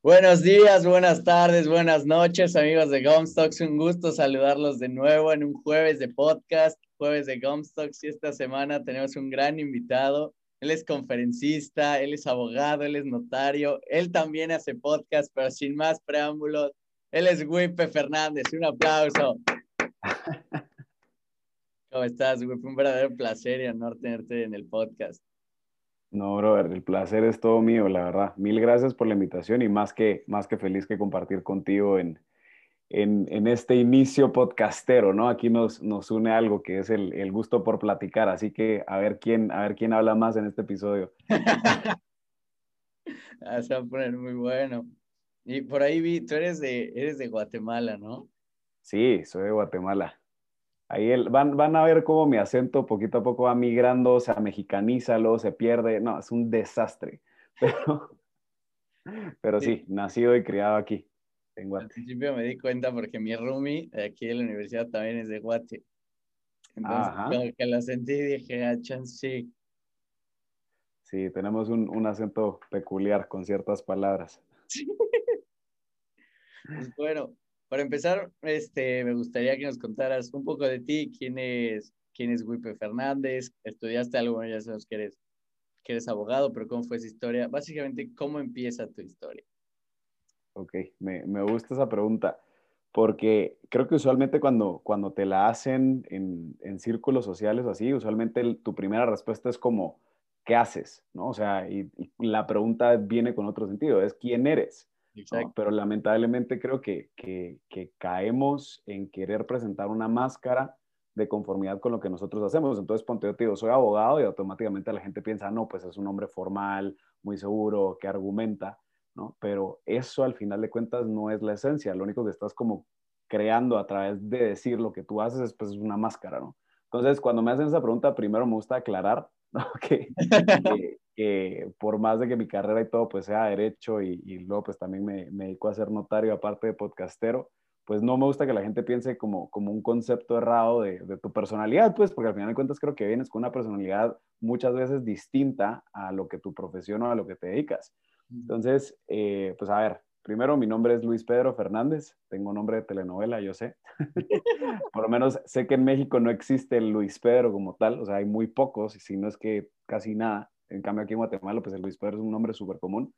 Buenos días, buenas tardes, buenas noches, amigos de Gomstocks. Un gusto saludarlos de nuevo en un jueves de podcast, jueves de Gomstocks. Y esta semana tenemos un gran invitado. Él es conferencista, él es abogado, él es notario. Él también hace podcast, pero sin más preámbulos, él es Wipe Fernández. Un aplauso. ¿Cómo estás, Wipe? Un verdadero placer y honor tenerte en el podcast. No, brother, el placer es todo mío, la verdad. Mil gracias por la invitación y más que, más que feliz que compartir contigo en, en, este inicio podcastero, ¿no? Aquí nos, nos une algo que es el, gusto por platicar, así que a ver quién, a ver quién habla más en este episodio. Ah, se va a poner muy bueno. Y por ahí vi, tú eres de, eres de Guatemala, ¿no? Sí, soy de Guatemala. Ahí el, van, van a ver cómo mi acento poquito a poco va migrando, se mexicaniza, luego se pierde. No, es un desastre. Pero, pero sí, nacido y criado aquí. En Al principio me di cuenta porque mi roomie de aquí de la universidad también es de Guate. Entonces, que lo sentí dije, ah, sí. Sí, tenemos un, un, acento peculiar con ciertas palabras. Pues bueno, para empezar, este, me gustaría que nos contaras un poco de ti, quién es, quién es Wipe Fernández, estudiaste algo, ya sabemos que eres, que eres abogado, pero cómo fue esa historia, básicamente, ¿cómo empieza tu historia? Ok, me, me gusta esa pregunta, porque creo que usualmente cuando, cuando te la hacen en, en círculos sociales así, usualmente tu primera respuesta es como, ¿qué haces? ¿No? O sea, y la pregunta viene con otro sentido, es ¿quién eres? Pero lamentablemente creo que, que, que, caemos en querer presentar una máscara de conformidad con lo que nosotros hacemos. Entonces, ponte yo te digo, soy abogado y automáticamente la gente piensa, no, pues es un hombre formal, muy seguro, que argumenta, ¿no? Pero eso al final de cuentas no es la esencia. Lo único que estás como creando a través de decir lo que tú haces es pues una máscara, ¿no? Entonces, cuando me hacen esa pregunta, primero me gusta aclarar ¿no? que, que por más de que mi carrera y todo pues sea derecho y, y luego pues también me, me, dedico a ser notario aparte de podcastero, pues no me gusta que la gente piense como, como un concepto errado de, de, tu personalidad, pues porque al final de cuentas creo que vienes con una personalidad muchas veces distinta a lo que tu profesión o a lo que te dedicas. Entonces, eh, pues a ver, primero mi nombre es Luis Pedro Fernández, tengo nombre de telenovela, yo sé. Por lo menos sé que en México no existe el Luis Pedro como tal, o sea, hay muy pocos, si no es que casi nada. En cambio, aquí en Guatemala, pues el Luis Pedro es un nombre súper común.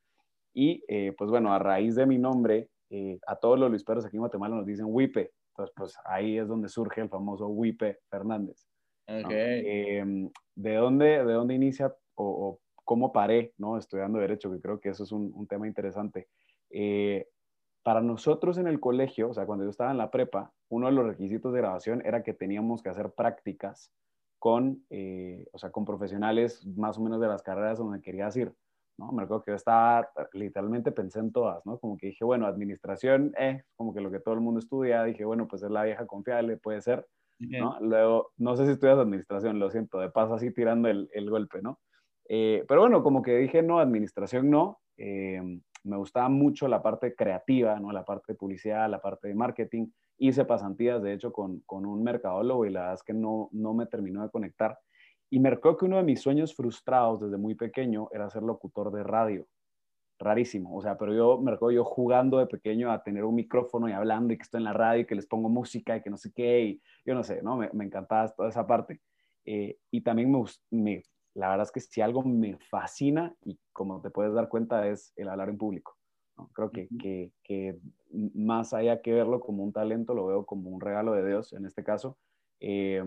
Y eh, pues bueno, a raíz de mi nombre, eh, a todos los Luis Pedros aquí en Guatemala nos dicen Wipe. Entonces, pues ahí es donde surge el famoso Wipe Fernández. Okay. Eh, ¿de, dónde, ¿De dónde inicia o, o, cómo paré ¿no? estudiando Derecho? Que creo que eso es un, un tema interesante. Eh, para nosotros en el colegio, o sea, cuando yo estaba en la prepa, uno de los requisitos de grabación era que teníamos que hacer prácticas con, eh, o sea, con profesionales más o menos de las carreras donde querías ir, ¿no? Me acuerdo que yo estaba, literalmente pensé en todas, ¿no? Como que dije, bueno, administración, eh, como que lo que todo el mundo estudia, dije, bueno, pues es la vieja confiable, puede ser, ¿no? Luego, no sé si estudias administración, lo siento, de paso así tirando el, el golpe, ¿no? Eh, pero bueno, como que dije, no, administración no, eh, me gustaba mucho la parte creativa, ¿no? La parte de publicidad, la parte de marketing, hice pasantías, de hecho, con, con un mercadólogo y la verdad es que no, no me terminó de conectar. Y me recuerdo que uno de mis sueños frustrados desde muy pequeño era ser locutor de radio. Rarísimo, o sea, pero yo me recuerdo yo jugando de pequeño a tener un micrófono y hablando y que estoy en la radio y que les pongo música y que no sé qué, y yo no sé, ¿no? Me, me encantaba toda esa parte. Eh, y también me, me, la verdad es que si algo me fascina y como te puedes dar cuenta es el hablar en público. Creo que, que, que, más allá que verlo como un talento, lo veo como un regalo de Dios en este caso, eh,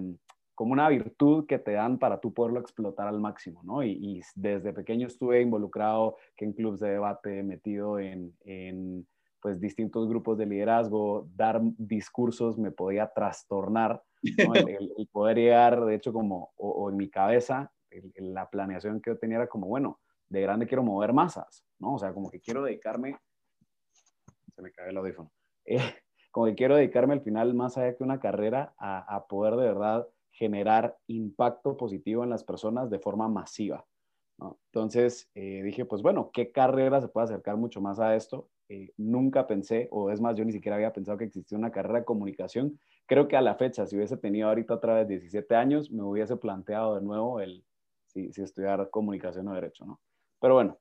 como una virtud que te dan para tú poderlo explotar al máximo, ¿no? Y, y, desde pequeño estuve involucrado que en clubes de debate, metido en, en pues distintos grupos de liderazgo, dar discursos me podía trastornar, ¿no? el, el, el, poder llegar, de hecho, como, o, o en mi cabeza, la planeación que yo tenía era como, bueno, de grande quiero mover masas, ¿no? O sea, como que quiero dedicarme, se me cae el audífono, eh, como que quiero dedicarme al final, más allá que una carrera, a, poder de verdad generar impacto positivo en las personas de forma masiva. Entonces eh, dije, pues bueno, ¿qué carrera se puede acercar mucho más a esto? Eh, nunca pensé, o es más, yo ni siquiera había pensado que existía una carrera de comunicación. Creo que a la fecha, si hubiese tenido ahorita otra vez 17 años, me hubiese planteado de nuevo el, si, si estudiar comunicación o derecho, ¿no? Pero bueno,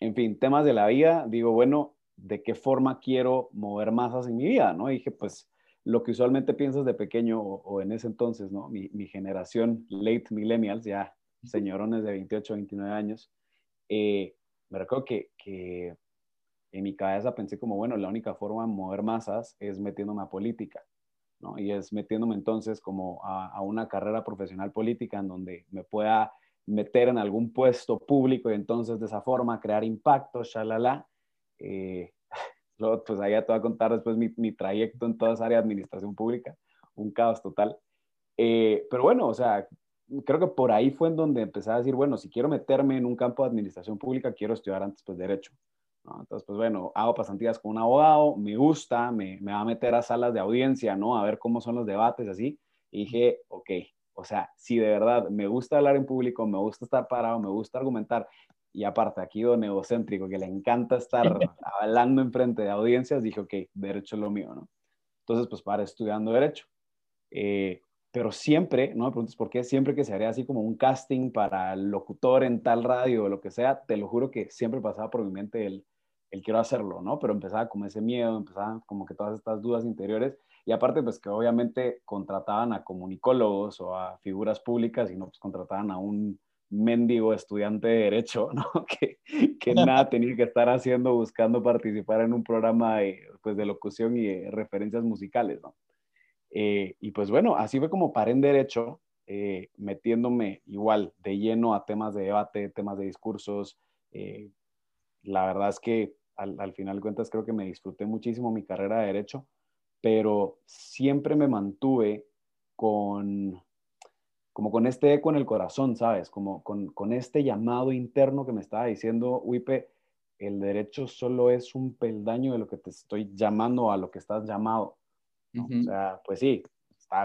en fin, temas de la vida, digo, bueno, de qué forma quiero mover masas en mi vida, ¿no? Y dije, pues lo que usualmente piensas de pequeño o, en ese entonces, ¿no? Mi, generación, late millennials, ya señorones de 28, 29 años, eh, me recuerdo que, que, en mi cabeza pensé como, bueno, la única forma de mover masas es metiéndome a política, ¿no? Y es metiéndome entonces como a, una carrera profesional política en donde me pueda meter en algún puesto público y entonces de esa forma crear impacto, shalala. Eh, Luego, pues allá te voy a contar después mi, mi trayecto en toda esa área de administración pública, un caos total. Eh, pero bueno, o sea, creo que por ahí fue en donde empecé a decir, bueno, si quiero meterme en un campo de administración pública, quiero estudiar antes pues derecho. ¿no? Entonces, pues bueno, hago pasantías con un abogado, me gusta, me, me va a meter a salas de audiencia, ¿no? A ver cómo son los debates, así. Y dije, ok, o sea, si de verdad me gusta hablar en público, me gusta estar parado, me gusta argumentar y aparte aquí don egocéntrico que le encanta estar hablando enfrente de audiencias, dije, ok, derecho es lo mío, ¿no? Entonces, pues para estudiando derecho. Eh, pero siempre, no me preguntes por qué, siempre que se haría así como un casting para locutor en tal radio o lo que sea, te lo juro que siempre pasaba por mi mente el, el quiero hacerlo, ¿no? Pero empezaba como ese miedo, empezaba como que todas estas dudas interiores y aparte pues que obviamente contrataban a comunicólogos o a figuras públicas y no pues contrataban a un mendigo estudiante de derecho, ¿no? Que, que nada tenía que estar haciendo buscando participar en un programa de, pues, de locución y referencias musicales, ¿no? Eh, y pues bueno, así fue como paré en derecho, eh, metiéndome igual de lleno a temas de debate, temas de discursos. Eh, la verdad es que al, al final de cuentas creo que me disfruté muchísimo mi carrera de derecho, pero siempre me mantuve con como con este eco en el corazón, ¿sabes? Como con, este llamado interno que me estaba diciendo, Wipe, el derecho solo es un peldaño de lo que te estoy llamando a lo que estás llamado. O sea, pues sí,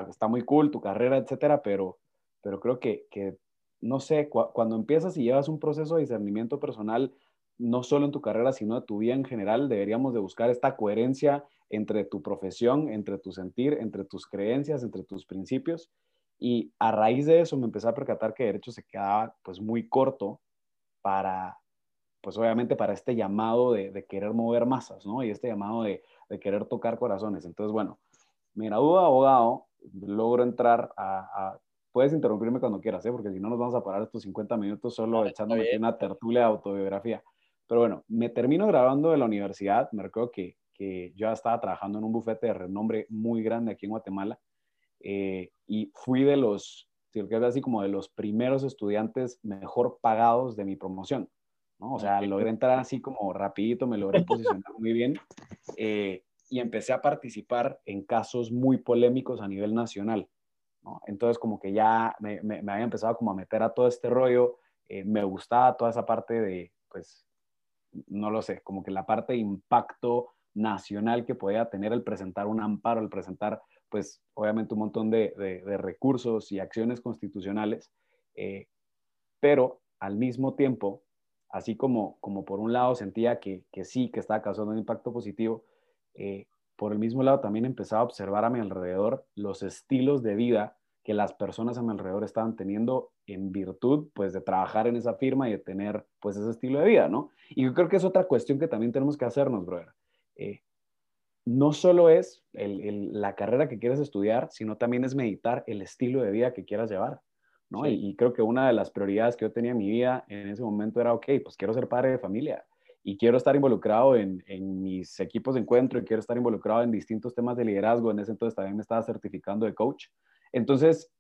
está, muy cool tu carrera, etcétera, pero, pero creo que, no sé, cuando empiezas y llevas un proceso de discernimiento personal, no solo en tu carrera, sino en tu vida en general, deberíamos de buscar esta coherencia entre tu profesión, entre tu sentir, entre tus creencias, entre tus principios y a raíz de eso me empecé a percatar que derecho se quedaba pues muy corto para, pues obviamente para este llamado de, querer mover masas, ¿no? Y este llamado de, querer tocar corazones. Entonces, bueno, me gradúo de abogado, logro entrar a, Puedes interrumpirme cuando quieras, ¿eh? Porque si no nos vamos a parar estos 50 minutos solo echándome una tertulia de autobiografía. Pero bueno, me termino grabando de la universidad. Me recuerdo que, que yo estaba trabajando en un bufete de renombre muy grande aquí en Guatemala eh, y fui de los, si lo así, como de los primeros estudiantes mejor pagados de mi promoción, ¿no? O sea, logré entrar así como rapidito, me logré posicionar muy bien eh, y empecé a participar en casos muy polémicos a nivel nacional, ¿no? Entonces como que ya me, me, había empezado como a meter a todo este rollo, eh, me gustaba toda esa parte de, pues, no lo sé, como que la parte de impacto nacional que podía tener el presentar un amparo, el presentar pues obviamente un montón de, recursos y acciones constitucionales, eh, pero al mismo tiempo, así como, como por un lado sentía que, sí, que estaba causando un impacto positivo, eh, por el mismo lado también empezaba a observar a mi alrededor los estilos de vida que las personas a mi alrededor estaban teniendo en virtud, pues, de trabajar en esa firma y de tener, pues, ese estilo de vida, ¿no? Y yo creo que es otra cuestión que también tenemos que hacernos, brother. Eh, no solo es la carrera que quieres estudiar, sino también es meditar el estilo de vida que quieras llevar. ¿no? Y, creo que una de las prioridades que yo tenía en mi vida en ese momento era, ok, pues quiero ser padre de familia y quiero estar involucrado en, mis equipos de encuentro y quiero estar involucrado en distintos temas de liderazgo. En ese entonces también me estaba certificando de coach. Entonces,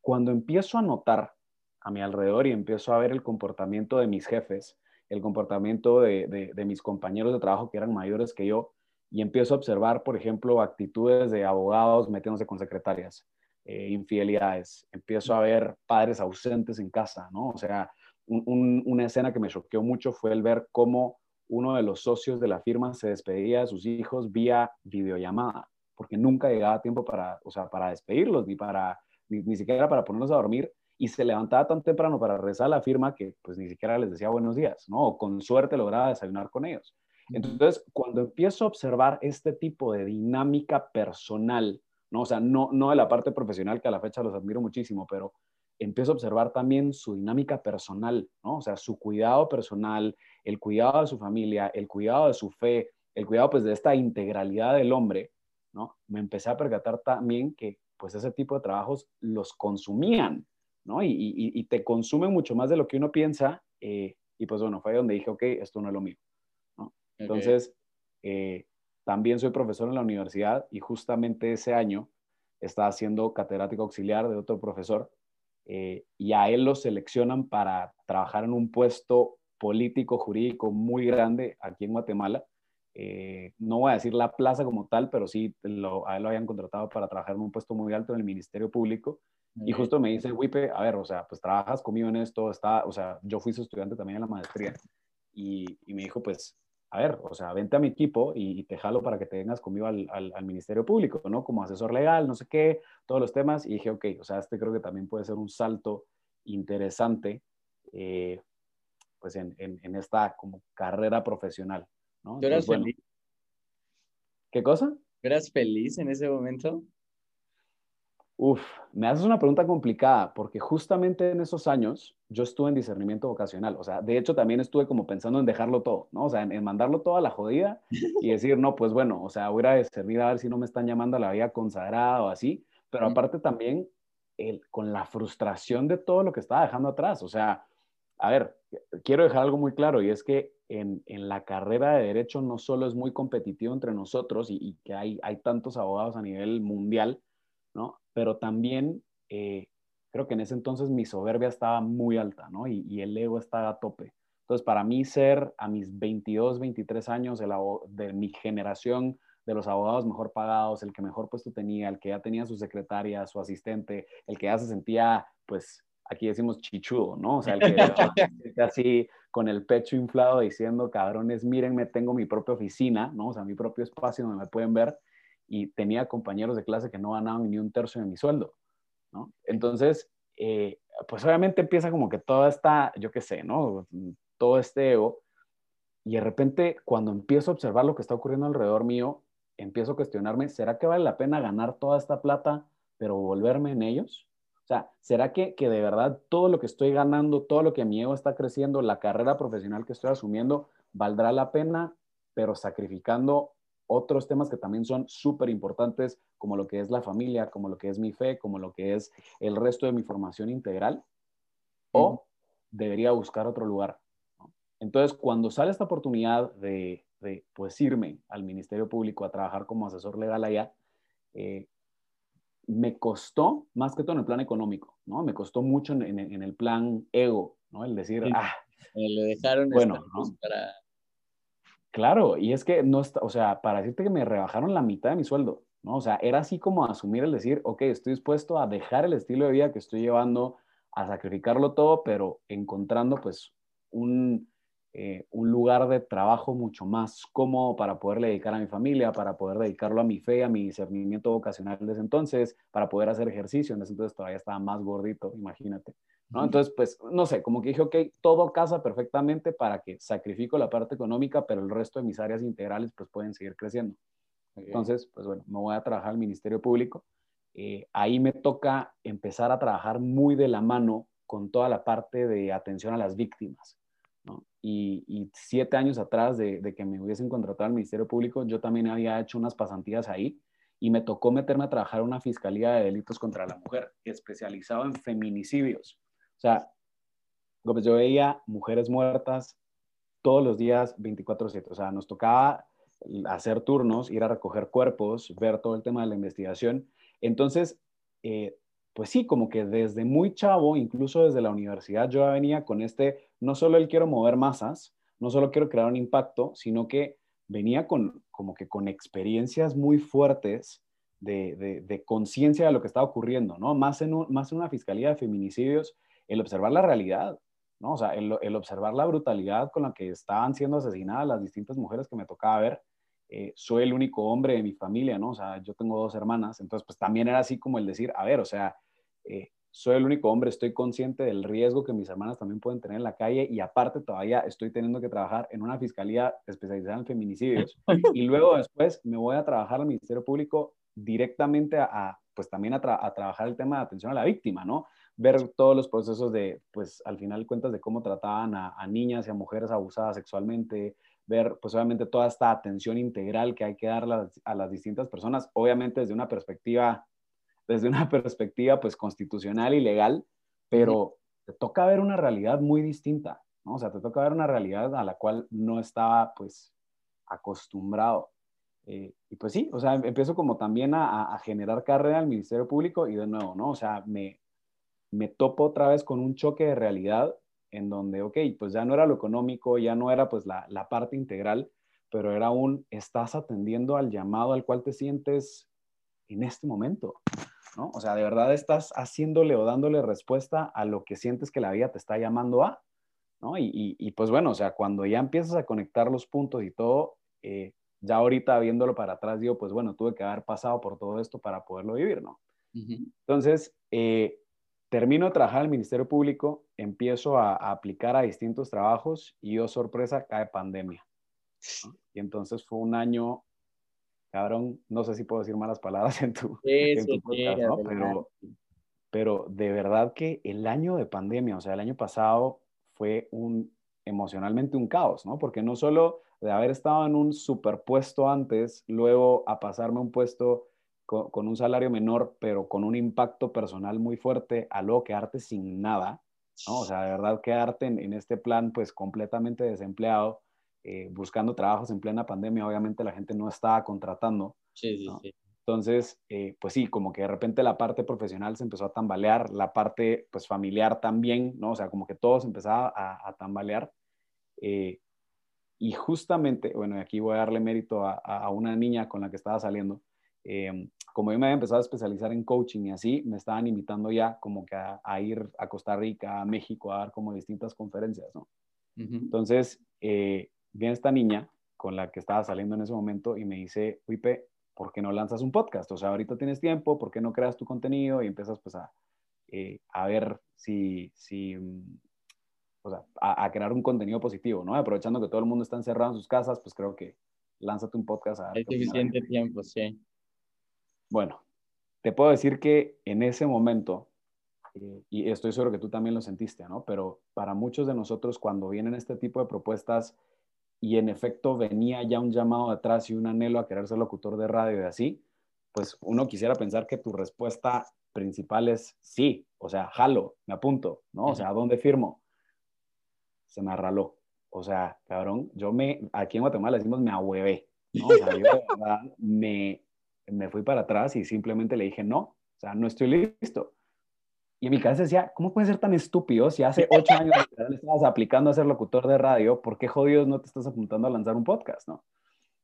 cuando empiezo a notar a mi alrededor y empiezo a ver el comportamiento de mis jefes, el comportamiento de mis compañeros de trabajo que eran mayores que yo, y empiezo a observar, por ejemplo, actitudes de abogados metiéndose con secretarias, eh, infidelidades, empiezo a ver padres ausentes en casa, ¿no? O sea, una escena que me choqueó mucho fue el ver cómo uno de los socios de la firma se despedía de sus hijos vía videollamada, porque nunca llegaba tiempo para, o sea, para despedirlos, ni, para, ni, siquiera para ponerlos a dormir, y se levantaba tan temprano para rezar la firma que pues ni siquiera les decía buenos días, ¿no? O con suerte lograba desayunar con ellos. Entonces, cuando empiezo a observar este tipo de dinámica personal, ¿no? O sea, no, no de la parte profesional, que a la fecha los admiro muchísimo, pero empiezo a observar también su dinámica personal, ¿no? O sea, su cuidado personal, el cuidado de su familia, el cuidado de su fe, el cuidado pues de esta integralidad del hombre, ¿no? Me empecé a percatar también que pues ese tipo de trabajos los consumían, ¿no? Y, te consumen mucho más de lo que uno piensa. Eh, y pues bueno, fue ahí donde dije, ok, esto no es lo mío. ¿no? Entonces, eh, también soy profesor en la universidad y justamente ese año estaba siendo catedrático auxiliar de otro profesor eh, y a él lo seleccionan para trabajar en un puesto político, jurídico muy grande aquí en Guatemala. Eh, no voy a decir la plaza como tal, pero sí lo, a él lo habían contratado para trabajar en un puesto muy alto en el Ministerio Público. Y justo me dice, Wipe, a ver, o sea, pues trabajas conmigo en esto, está, o sea, yo fui su estudiante también en la maestría. Y, y me dijo, pues, a ver, o sea, vente a mi equipo y, te jalo para que te vengas conmigo al, al, Ministerio Público, ¿no? Como asesor legal, no sé qué, todos los temas. Y dije, ok, o sea, este creo que también puede ser un salto interesante, eh, pues, en, en, esta como carrera profesional, ¿no? ¿Tú eras feliz? ¿Qué cosa? ¿Eras feliz en ese momento? Uf, me haces una pregunta complicada porque justamente en esos años yo estuve en discernimiento vocacional. O sea, de hecho también estuve como pensando en dejarlo todo, ¿no? O sea, en, mandarlo todo a la jodida y decir, no, pues bueno, o sea, voy a servir a ver si no me están llamando a la vida consagrada o así. Pero aparte también el, con la frustración de todo lo que estaba dejando atrás. O sea, a ver, quiero dejar algo muy claro y es que en, en la carrera de derecho no solo es muy competitivo entre nosotros y, y que hay, hay tantos abogados a nivel mundial, ¿no? pero también eh, creo que en ese entonces mi soberbia estaba muy alta, ¿no? Y, el ego estaba a tope. Entonces, para mí ser a mis 22, 23 años de, de mi generación, de los abogados mejor pagados, el que mejor puesto tenía, el que ya tenía su secretaria, su asistente, el que ya se sentía, pues, aquí decimos chichudo, ¿no? O sea, el que así con el pecho inflado diciendo, cabrones, mírenme, tengo mi propia oficina, ¿no? O sea, mi propio espacio donde me pueden ver y tenía compañeros de clase que no ganaban ni un tercio de mi sueldo, ¿no? Entonces, eh, pues obviamente empieza como que toda esta, yo qué sé, ¿no? Todo este ego. Y de repente, cuando empiezo a observar lo que está ocurriendo alrededor mío, empiezo a cuestionarme, ¿será que vale la pena ganar toda esta plata, pero volverme en ellos? O sea, ¿será que, que de verdad todo lo que estoy ganando, todo lo que mi ego está creciendo, la carrera profesional que estoy asumiendo, valdrá la pena, pero sacrificando otros temas que también son súper importantes, como lo que es la familia, como lo que es mi fe, como lo que es el resto de mi formación integral, o debería buscar otro lugar. Entonces, cuando sale esta oportunidad de, de, pues, irme al Ministerio Público a trabajar como asesor legal allá, eh, me costó, más que todo en el plan económico, ¿no? Me costó mucho en, en, el plan ego, ¿no? El decir, ah, le dejaron bueno, para Claro, y es que no está, o sea, para decirte que me rebajaron la mitad de mi sueldo, ¿no? O sea, era así como asumir el decir, ok, estoy dispuesto a dejar el estilo de vida que estoy llevando, a sacrificarlo todo, pero encontrando pues un, eh, un lugar de trabajo mucho más cómodo para poder dedicar a mi familia, para poder dedicarlo a mi fe, a mi discernimiento vocacional desde entonces, para poder hacer ejercicio. En ese entonces todavía estaba más gordito, imagínate. Entonces, pues, no sé, como que dije, ok, todo casa perfectamente para que sacrifico la parte económica, pero el resto de mis áreas integrales, pues, pueden seguir creciendo. Entonces, pues, bueno, me voy a trabajar al Ministerio Público. Eh, ahí me toca empezar a trabajar muy de la mano con toda la parte de atención a las víctimas. ¿No? Y, siete años atrás de, de, que me hubiesen contratado al Ministerio Público, yo también había hecho unas pasantías ahí y me tocó meterme a trabajar en una Fiscalía de Delitos contra la Mujer, especializado en feminicidios. O sea, pues yo veía mujeres muertas todos los días 24/7. O sea, nos tocaba hacer turnos, ir a recoger cuerpos, ver todo el tema de la investigación. Entonces, eh, pues sí, como que desde muy chavo, incluso desde la universidad, yo venía con este, no solo el quiero mover masas, no solo quiero crear un impacto, sino que venía con como que con experiencias muy fuertes de, de, conciencia de lo que estaba ocurriendo, ¿no? Más en, más en una fiscalía de feminicidios el observar la realidad, ¿no? O sea, el, observar la brutalidad con la que estaban siendo asesinadas las distintas mujeres que me tocaba ver. Eh, soy el único hombre de mi familia, ¿no? O sea, yo tengo dos hermanas, entonces pues también era así como el decir, a ver, o sea, eh, soy el único hombre, estoy consciente del riesgo que mis hermanas también pueden tener en la calle y aparte todavía estoy teniendo que trabajar en una fiscalía especializada en feminicidios y luego después me voy a trabajar al Ministerio Público directamente a, pues también a, a, trabajar el tema de atención a la víctima, ¿no? ver todos los procesos de, pues al final cuentas de cómo trataban a, niñas y a mujeres abusadas sexualmente, ver pues obviamente toda esta atención integral que hay que dar a las, distintas personas, obviamente desde una perspectiva, desde una perspectiva pues constitucional y legal, pero te toca ver una realidad muy distinta, ¿no? O sea, te toca ver una realidad a la cual no estaba pues acostumbrado. Eh, y pues sí, o sea, empiezo como también a, a, generar carrera al Ministerio Público y de nuevo, ¿no? O sea, me, me topo otra vez con un choque de realidad en donde, ok, pues ya no era lo económico, ya no era pues la, la parte integral, pero era un, estás atendiendo al llamado al cual te sientes en este momento, ¿no? O sea, de verdad estás haciéndole o dándole respuesta a lo que sientes que la vida te está llamando a, ¿no? Y, y, pues bueno, o sea, cuando ya empiezas a conectar los puntos y todo, eh, ya ahorita viéndolo para atrás, digo, pues bueno, tuve que haber pasado por todo esto para poderlo vivir, ¿no? Entonces, eh, Termino de trabajar en el Ministerio Público, empiezo a, aplicar a distintos trabajos y, oh sorpresa, cae pandemia. Y entonces fue un año, cabrón, no sé si puedo decir malas palabras en tu, podcast, ¿no? Pero, pero de verdad que el año de pandemia, o sea, el año pasado fue un emocionalmente un caos, ¿no? Porque no solo de haber estado en un superpuesto antes, luego a pasarme un puesto con, un salario menor, pero con un impacto personal muy fuerte, a luego quedarte sin nada, ¿no? O sea, de verdad quedarte en, este plan pues completamente desempleado, eh, buscando trabajos en plena pandemia, obviamente la gente no estaba contratando. Sí, sí, sí. Entonces, eh, pues sí, como que de repente la parte profesional se empezó a tambalear, la parte pues familiar también, ¿no? O sea, como que todo se empezaba a, tambalear. Eh, y justamente, bueno, aquí voy a darle mérito a, a, una niña con la que estaba saliendo, Em, como yo me había empezado a especializar en coaching y así, me estaban invitando ya como que a, ir a Costa Rica, a México, a dar como distintas conferencias, ¿no? Entonces, eh, viene esta niña con la que estaba saliendo en ese momento y me dice, Wipe, ¿por qué no lanzas un podcast? O sea, ahorita tienes tiempo, ¿por qué no creas tu contenido? Y empiezas pues a, eh, a ver si, si mm, o sea, a, crear un contenido positivo, ¿no? Aprovechando que todo el mundo está encerrado en sus casas, pues creo que lánzate un podcast. A Hay suficiente tiempo, sí. Bueno, te puedo decir que en ese momento, y estoy seguro que tú también lo sentiste, ¿no? Pero para muchos de nosotros cuando vienen este tipo de propuestas y en efecto venía ya un llamado atrás y un anhelo a querer ser locutor de radio y así, pues uno quisiera pensar que tu respuesta principal es sí, o sea, jalo, me apunto, ¿no? O sea, ¿a dónde firmo? Se me arraló. O sea, cabrón, yo me, aquí en Guatemala decimos me ahuevé, ¿no? O sea, yo de verdad me me fui para atrás y simplemente le dije, no, o sea, no estoy listo. Y en mi cabeza decía, ¿cómo puede ser tan estúpido si hace ocho años estabas aplicando a ser locutor de radio? ¿Por qué jodidos no te estás apuntando a lanzar un podcast, no?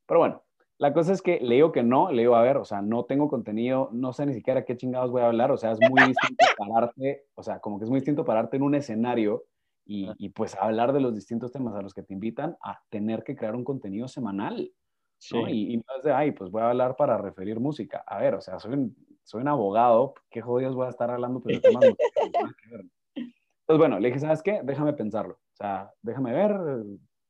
Pero bueno, la cosa es que le digo que no, le digo, a ver, o sea, no tengo contenido, no sé ni siquiera qué chingados voy a hablar, o sea, es muy distinto pararte, o sea, como que es muy distinto pararte en un escenario y, y pues hablar de los distintos temas a los que te invitan a tener que crear un contenido semanal. Y, no es de, ay, pues voy a hablar para referir música. A ver, o sea, soy un, soy un abogado, ¿qué jodidos voy a estar hablando pues, de temas Entonces, bueno, le dije, ¿sabes qué? Déjame pensarlo. O sea, déjame ver,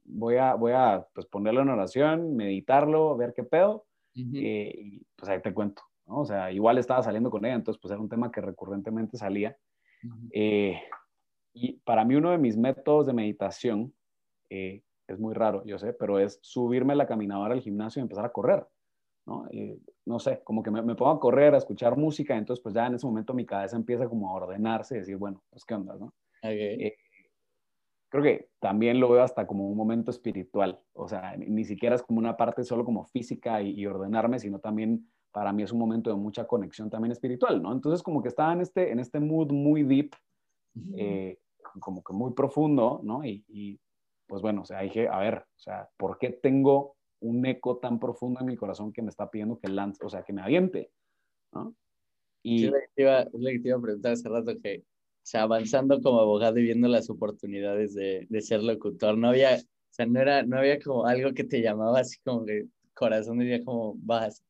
voy a, voy a pues, ponerlo en oración, meditarlo, ver qué pedo, eh, y pues ahí te cuento. ¿no? O sea, igual estaba saliendo con ella, entonces pues era un tema que recurrentemente salía. Eh, y para mí uno de mis métodos de meditación eh, es muy raro, yo sé, pero es subirme la caminadora al gimnasio y empezar a correr, ¿no? no sé, como que me, pongo a correr, a escuchar música, entonces pues ya en ese momento mi cabeza empieza como a ordenarse y decir, bueno, pues qué onda, ¿no? Eh, creo que también lo veo hasta como un momento espiritual, o sea, ni, siquiera es como una parte solo como física y, ordenarme, sino también para mí es un momento de mucha conexión también espiritual, ¿no? Entonces como que estaba en este, en este mood muy deep, eh, como que muy profundo, ¿no? y pues bueno, o sea, dije, a ver, o sea, ¿por qué tengo un eco tan profundo en mi corazón que me está pidiendo que lance, o sea, que me aviente? ¿no? Y... es, lo que te iba, a preguntar hace rato, que, o sea, avanzando como abogado y viendo las oportunidades de, de, ser locutor, no había, o sea, no, era, no había como algo que te llamaba así como que corazón diría como, vas.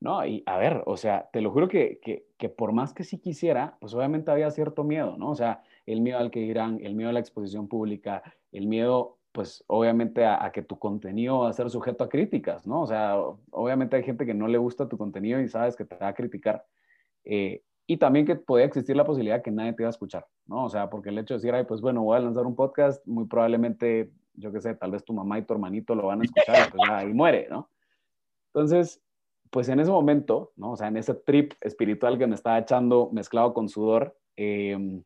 No, y a ver, o sea, te lo juro que, que, que por más que sí quisiera, pues obviamente había cierto miedo, ¿no? O sea, el miedo al que dirán, el miedo a la exposición pública, el miedo, pues obviamente a, que tu contenido va a ser sujeto a críticas, ¿no? O sea, obviamente hay gente que no le gusta tu contenido y sabes que te va a criticar. Eh, y también que podía existir la posibilidad que nadie te iba a escuchar, ¿no? O sea, porque el hecho de decir, ay, pues bueno, voy a lanzar un podcast, muy probablemente yo qué sé, tal vez tu mamá y tu hermanito lo van a escuchar, pues ya ahí muere, ¿no? Entonces, pues en ese momento, ¿no? O sea, en ese trip espiritual que me estaba echando mezclado con sudor, em,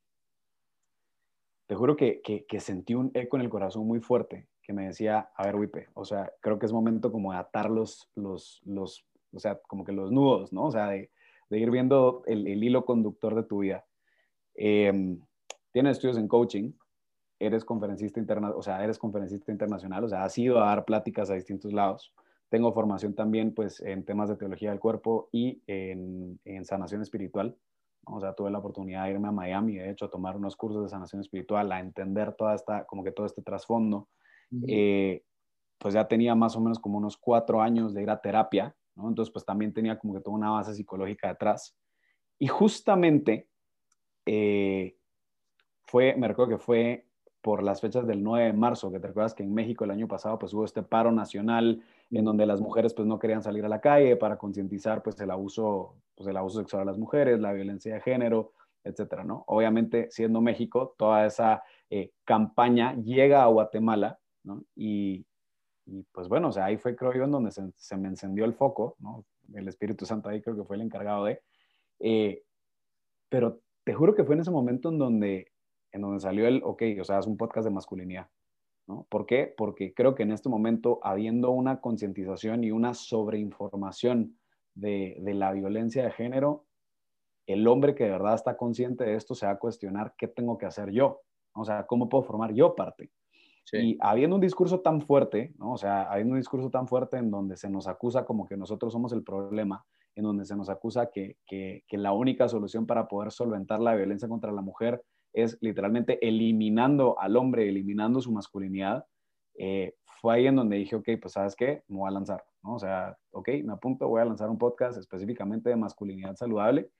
te juro que, que, sentí un eco en el corazón muy fuerte que me decía, a ver, Wipe, o sea, creo que es momento como de atar los, los, los o sea, como que los nudos, ¿no? O sea, de, de ir viendo el, el, hilo conductor de tu vida. Eh, tienes estudios en coaching, eres conferencista, interna o sea, eres conferencista internacional, o sea, has ido a dar pláticas a distintos lados. Tengo formación también, pues, en temas de teología del cuerpo y en, en sanación espiritual. O sea, tuve la oportunidad de irme a Miami, de hecho, a tomar unos cursos de sanación espiritual, a entender toda esta, como que todo este trasfondo. Eh, pues ya tenía más o menos como unos cuatro años de ir a terapia, ¿no? Entonces, pues también tenía como que toda una base psicológica detrás. Y justamente eh, fue, me recuerdo que fue por las fechas del 9 de marzo, que te recuerdas que en México el año pasado pues hubo este paro nacional en donde las mujeres pues no querían salir a la calle para concientizar pues el abuso, pues el abuso sexual a las mujeres, la violencia de género, etcétera, ¿no? Obviamente, siendo México, toda esa eh, campaña llega a Guatemala, ¿no? Y, y, pues bueno, o sea, ahí fue creo yo en donde se, se, me encendió el foco, ¿no? El Espíritu Santo ahí creo que fue el encargado de, eh, pero te juro que fue en ese momento en donde en donde salió el, ok, o sea, es un podcast de masculinidad. ¿No? ¿Por qué? Porque creo que en este momento, habiendo una concientización y una sobreinformación de, de la violencia de género, el hombre que de verdad está consciente de esto se va a cuestionar qué tengo que hacer yo, o sea, cómo puedo formar yo parte. Y habiendo un discurso tan fuerte, ¿no? o sea, habiendo un discurso tan fuerte en donde se nos acusa como que nosotros somos el problema, en donde se nos acusa que, que, que la única solución para poder solventar la violencia contra la mujer es literalmente eliminando al hombre, eliminando su masculinidad, eh, fue ahí en donde dije, ok, pues sabes qué, me voy a lanzar, ¿no? O sea, ok, me apunto, voy a lanzar un podcast específicamente de masculinidad saludable,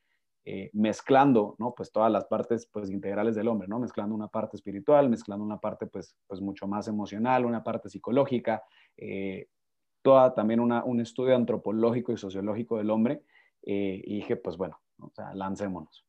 eh, mezclando, ¿no? Pues todas las partes, pues, integrales del hombre, ¿no? Mezclando una parte espiritual, mezclando una parte, pues, pues mucho más emocional, una parte psicológica, eh, toda también una, un estudio antropológico y sociológico del hombre, y dije, pues bueno, o sea, lancémonos.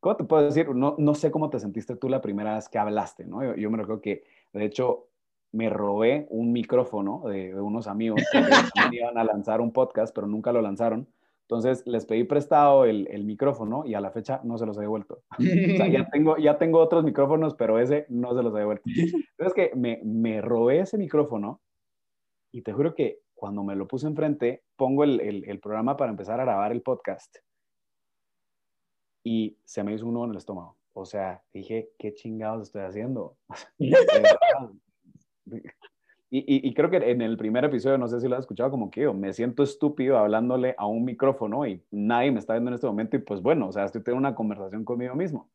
¿Cómo te puedo decir? No, no sé cómo te sentiste tú la primera vez que hablaste, ¿no? Yo, me recuerdo que, de hecho, me robé un micrófono de, unos amigos que iban a lanzar un podcast, pero nunca lo lanzaron. Entonces les pedí prestado el, el, micrófono y a la fecha no se los he devuelto. o sea, ya tengo, ya tengo otros micrófonos, pero ese no se los he devuelto. Entonces que me, me robé ese micrófono y te juro que cuando me lo puse enfrente, pongo el, el, el programa para empezar a grabar el podcast y se me hizo uno en el estómago. O sea, dije, ¿qué chingados estoy haciendo? y, y, creo que en el primer episodio, no sé si lo has escuchado, como que yo me siento estúpido hablándole a un micrófono y nadie me está viendo en este momento y pues bueno, o sea, estoy teniendo una conversación conmigo mismo.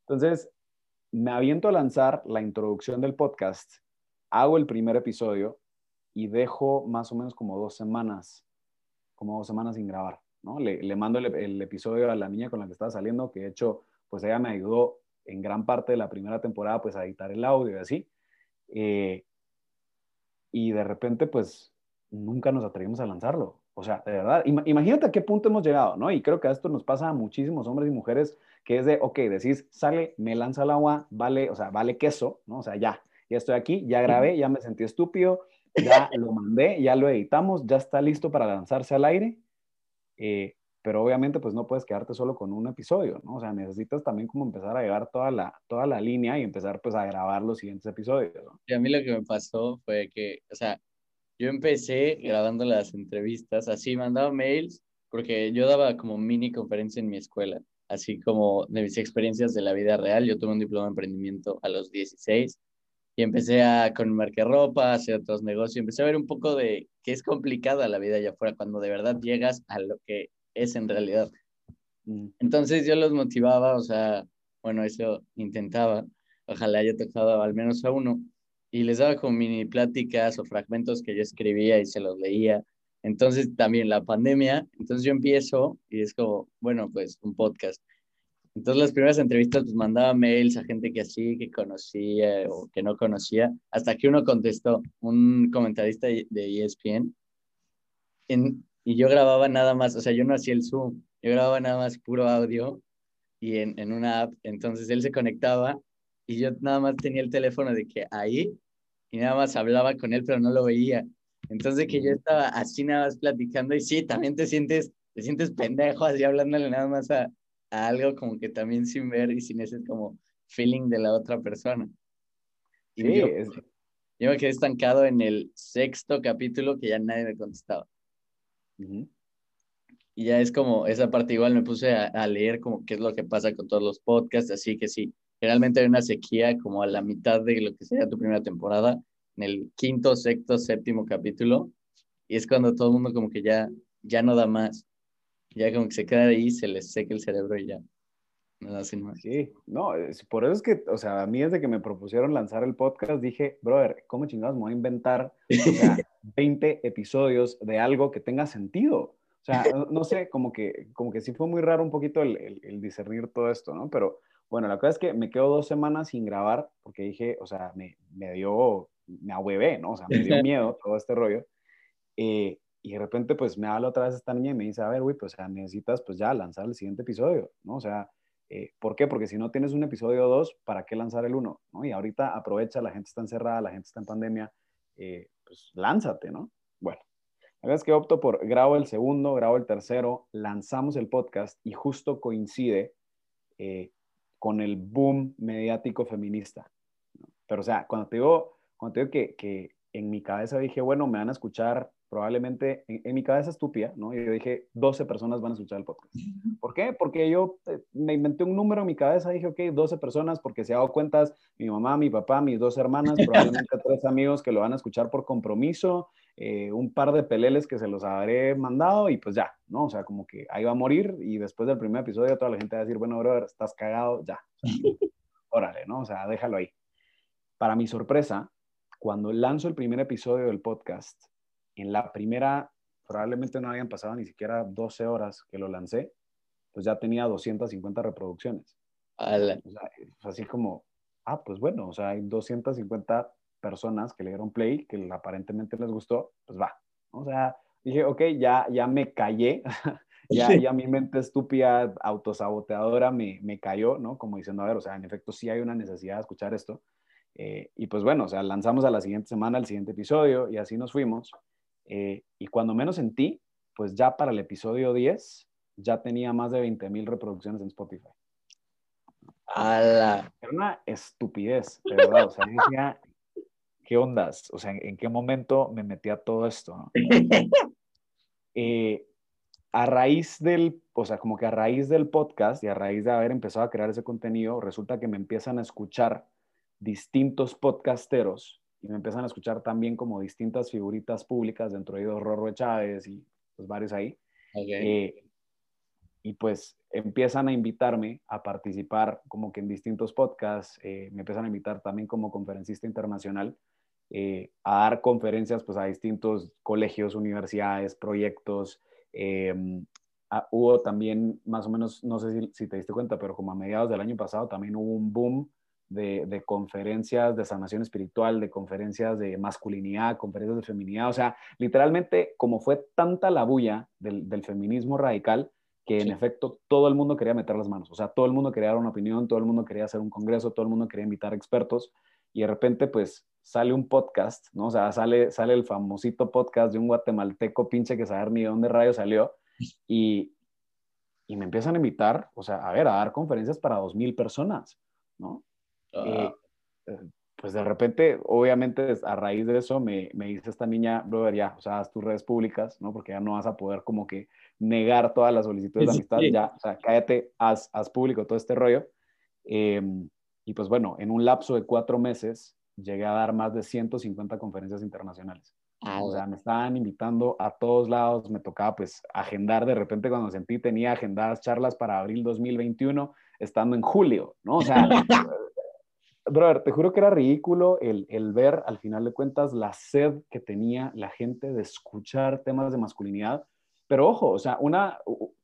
Entonces, me aviento a lanzar la introducción del podcast, hago el primer episodio y dejo más o menos como dos semanas, como dos semanas sin grabar. Le, mando el, episodio a la niña con la que estaba saliendo, que de hecho, pues ella me ayudó en gran parte de la primera temporada, pues a editar el audio y así. Eh, y de repente, pues nunca nos atrevimos a lanzarlo. O sea, de verdad, imagínate a qué punto hemos llegado, ¿no? Y creo que a esto nos pasa a muchísimos hombres y mujeres, que es de, ok, decís, sale, me lanza el agua, vale, o sea, vale queso, ¿no? O sea, ya, ya estoy aquí, ya grabé, ya me sentí estúpido, ya lo mandé, ya lo editamos, ya está listo para lanzarse al aire eh, pero obviamente pues no puedes quedarte solo con un episodio, ¿no? O sea, necesitas también como empezar a llevar toda la, toda la línea y empezar pues a grabar los siguientes episodios, ¿no? Y a mí lo que me pasó fue que, o sea, yo empecé grabando las entrevistas, así mandaba mails, porque yo daba como mini conferencia en mi escuela, así como de mis experiencias de la vida real. Yo tuve un diploma de emprendimiento a los 16 y empecé a con marca ropa, hacer otros negocios, empecé a ver un poco de que es complicada la vida allá afuera cuando de verdad llegas a lo que es en realidad. Mm. Entonces yo los motivaba, o sea, bueno, eso intentaba, ojalá haya tocado al menos a uno, y les daba como mini pláticas o fragmentos que yo escribía y se los leía. Entonces también la pandemia, entonces yo empiezo y es como, bueno, pues un podcast. Entonces las primeras entrevistas pues mandaba mails a gente que así, que conocía o que no conocía, hasta que uno contestó, un comentarista de ESPN, en, y yo grababa nada más, o sea, yo no hacía el Zoom, yo grababa nada más puro audio y en, en una app, entonces él se conectaba y yo nada más tenía el teléfono de que ahí y nada más hablaba con él, pero no lo veía. Entonces que yo estaba así nada más platicando y sí, también te sientes, te sientes pendejo así hablándole nada más a, algo como que también sin ver y sin ese como feeling de la otra persona. Y sí, yo, yo, me quedé estancado en el sexto capítulo que ya nadie me contestaba. Y ya es como, esa parte igual me puse a, a, leer como qué es lo que pasa con todos los podcasts, así que sí, generalmente hay una sequía como a la mitad de lo que sería tu primera temporada, en el quinto, sexto, séptimo capítulo, y es cuando todo el mundo como que ya, ya no da más, ya como que se queda ahí, se les seca el cerebro y ya. No hacen más. Sí, no, por eso es que, o sea, a mí desde que me propusieron lanzar el podcast, dije, brother, ¿cómo chingados me voy a inventar o sea, 20 episodios de algo que tenga sentido? O sea, no, sé, como que, como que sí fue muy raro un poquito el, el, el discernir todo esto, ¿no? Pero bueno, la cosa es que me quedo dos semanas sin grabar porque dije, o sea, me, me dio, me ahuevé, ¿no? O sea, me dio miedo todo este rollo. Eh, y de repente, pues me habla otra vez esta niña y me dice, a ver, güey, pues o sea, necesitas pues ya lanzar el siguiente episodio, ¿no? O sea, eh, ¿por qué? Porque si no tienes un episodio o dos, ¿para qué lanzar el uno? ¿no? Y ahorita aprovecha, la gente está encerrada, la gente está en pandemia, eh, pues lánzate, ¿no? Bueno, la verdad es que opto por grabo el segundo, grabo el tercero, lanzamos el podcast y justo coincide con el boom mediático feminista. Pero, o sea, cuando te digo, cuando te digo que, que en mi cabeza dije, bueno, me van a escuchar probablemente, en, mi cabeza estúpida, ¿no? Yo dije, 12 personas van a escuchar el podcast. ¿Por qué? Porque yo eh, me inventé un número en mi cabeza, dije, ok, 12 personas, porque si hago cuentas, mi mamá, mi papá, mis dos hermanas, probablemente tres amigos que lo van a escuchar por compromiso, eh, un par de peleles que se los habré mandado y pues ya, ¿no? O sea, como que ahí va a morir y después del primer episodio toda la gente va a decir, bueno, brother, estás cagado, ya. órale, ¿no? O sea, déjalo ahí. Para mi sorpresa, cuando lanzo el primer episodio del podcast, en la primera, probablemente no habían pasado ni siquiera 12 horas que lo lancé, pues ya tenía 250 reproducciones. O sea, así como, ah, pues bueno, o sea, hay 250 personas que le dieron play, que aparentemente les gustó, pues va. O sea, dije, ok, ya, ya me callé, ya, ya mi mente estúpida, autosaboteadora me, me cayó, ¿no? Como diciendo, a ver, o sea, en efecto sí hay una necesidad de escuchar esto. Eh, y pues bueno, o sea, lanzamos a la siguiente semana el siguiente episodio y así nos fuimos. Eh, y cuando menos sentí, pues ya para el episodio 10 ya tenía más de 20 mil reproducciones en Spotify. Era una estupidez, de verdad. O sea, decía, ¿qué ondas? O sea, ¿en, qué momento me metí a todo esto? Eh, a raíz del, o sea, como que a raíz del podcast y a raíz de haber empezado a crear ese contenido, resulta que me empiezan a escuchar distintos podcasteros y me empiezan a escuchar también como distintas figuritas públicas dentro de ellos Rorro Chávez y pues varios ahí. Eh, y pues empiezan a invitarme a participar como que en distintos podcasts, eh, me empiezan a invitar también como conferencista internacional eh, a dar conferencias pues, a distintos colegios, universidades, proyectos. Eh, hubo también, más o menos, no sé si, te diste cuenta, pero como a mediados del año pasado también hubo un boom de, de, conferencias de sanación espiritual, de conferencias de masculinidad, conferencias de feminidad. O sea, literalmente, como fue tanta la bulla del, del feminismo radical, que en efecto todo el mundo quería meter las manos. O sea, todo el mundo quería dar una opinión, todo el mundo quería hacer un congreso, todo el mundo quería invitar expertos. Y de repente, pues, sale un podcast, ¿no? O sea, sale, sale el famosito podcast de un guatemalteco pinche que saber ni de dónde rayo salió y, y me empiezan a invitar, o sea, a ver, a dar conferencias para dos mil personas, ¿no? Eh, pues de repente, obviamente, a raíz de eso me, me, dice esta niña, brother, ya, o sea, haz tus redes públicas, ¿no? Porque ya no vas a poder como que negar todas las solicitudes de amistad, ya, o sea, cállate, haz, haz público todo este rollo. Em, y pues bueno, en un lapso de cuatro meses, llegué a dar más de 150 conferencias internacionales. Ah, o sea, me estaban invitando a todos lados, me tocaba pues agendar de repente cuando sentí tenía agendadas charlas para abril 2021, estando en julio, ¿no? O sea, brother, te juro que era ridículo el, el, ver al final de cuentas la sed que tenía la gente de escuchar temas de masculinidad, pero ojo, o sea, una,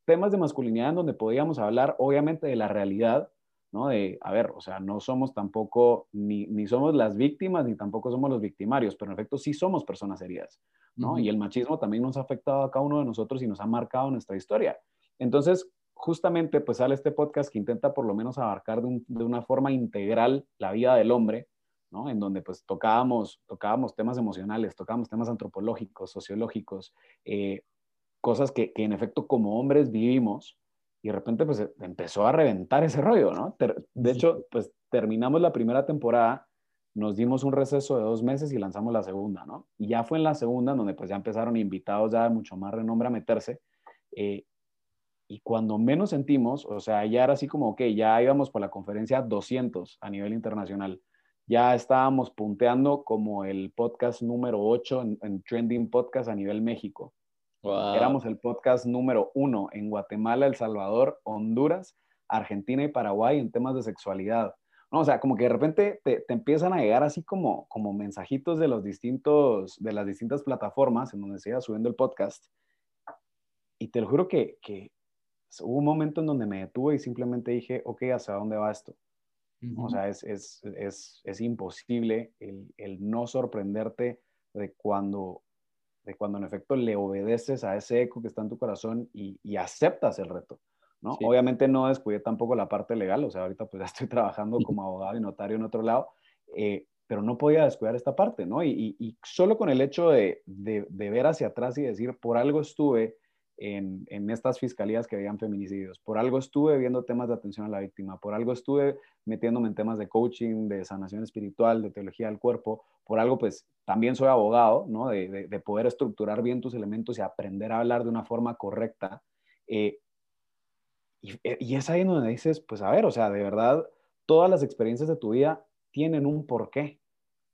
temas de masculinidad en donde podíamos hablar obviamente de la realidad, ¿no? De, a ver, o sea, no somos tampoco, ni, ni, somos las víctimas, ni tampoco somos los victimarios, pero en efecto sí somos personas heridas, ¿no? Y el machismo también nos ha afectado a cada uno de nosotros y nos ha marcado nuestra historia. Entonces, justamente pues sale este podcast que intenta por lo menos abarcar de, una forma integral la vida del hombre, ¿no? En donde pues tocábamos, tocábamos temas emocionales, tocábamos temas antropológicos, sociológicos, eh, cosas que, que, en efecto como hombres vivimos y de repente pues empezó a reventar ese rollo, ¿no? De hecho, pues terminamos la primera temporada, nos dimos un receso de dos meses y lanzamos la segunda, ¿no? Y ya fue en la segunda donde pues ya empezaron invitados ya de mucho más renombre a meterse. Eh, y cuando menos sentimos, o sea, ya era así como, ok, ya íbamos por la conferencia 200 a nivel internacional. Ya estábamos punteando como el podcast número 8 en, Trending Podcast a nivel México. Éramos el podcast número uno en Guatemala, El Salvador, Honduras, Argentina y Paraguay en temas de sexualidad. No, o sea, como que de repente te, te, empiezan a llegar así como, como mensajitos de, los distintos, de las distintas plataformas en donde se iba subiendo el podcast. Y te lo juro que, que hubo un momento en donde me detuve y simplemente dije, ok, ¿hacia dónde va esto? O sea, es, es, es, es imposible el, el, no sorprenderte de cuando, de cuando en efecto le obedeces a ese eco que está en tu corazón y, y aceptas el reto. ¿no? Obviamente no descuidé tampoco la parte legal, o sea, ahorita pues ya estoy trabajando como abogado y notario en otro lado, eh, pero no podía descuidar esta parte, ¿no? Y, y, solo con el hecho de, de, de, ver hacia atrás y decir, por algo estuve en, estas fiscalías que habían feminicidios. Por algo estuve viendo temas de atención a la víctima, por algo estuve metiéndome en temas de coaching, de sanación espiritual, de teología del cuerpo, por algo pues también soy abogado, ¿no? De, poder estructurar bien tus elementos y aprender a hablar de una forma correcta. Eh, y, es ahí donde dices, pues a ver, o sea, de verdad, todas las experiencias de tu vida tienen un porqué,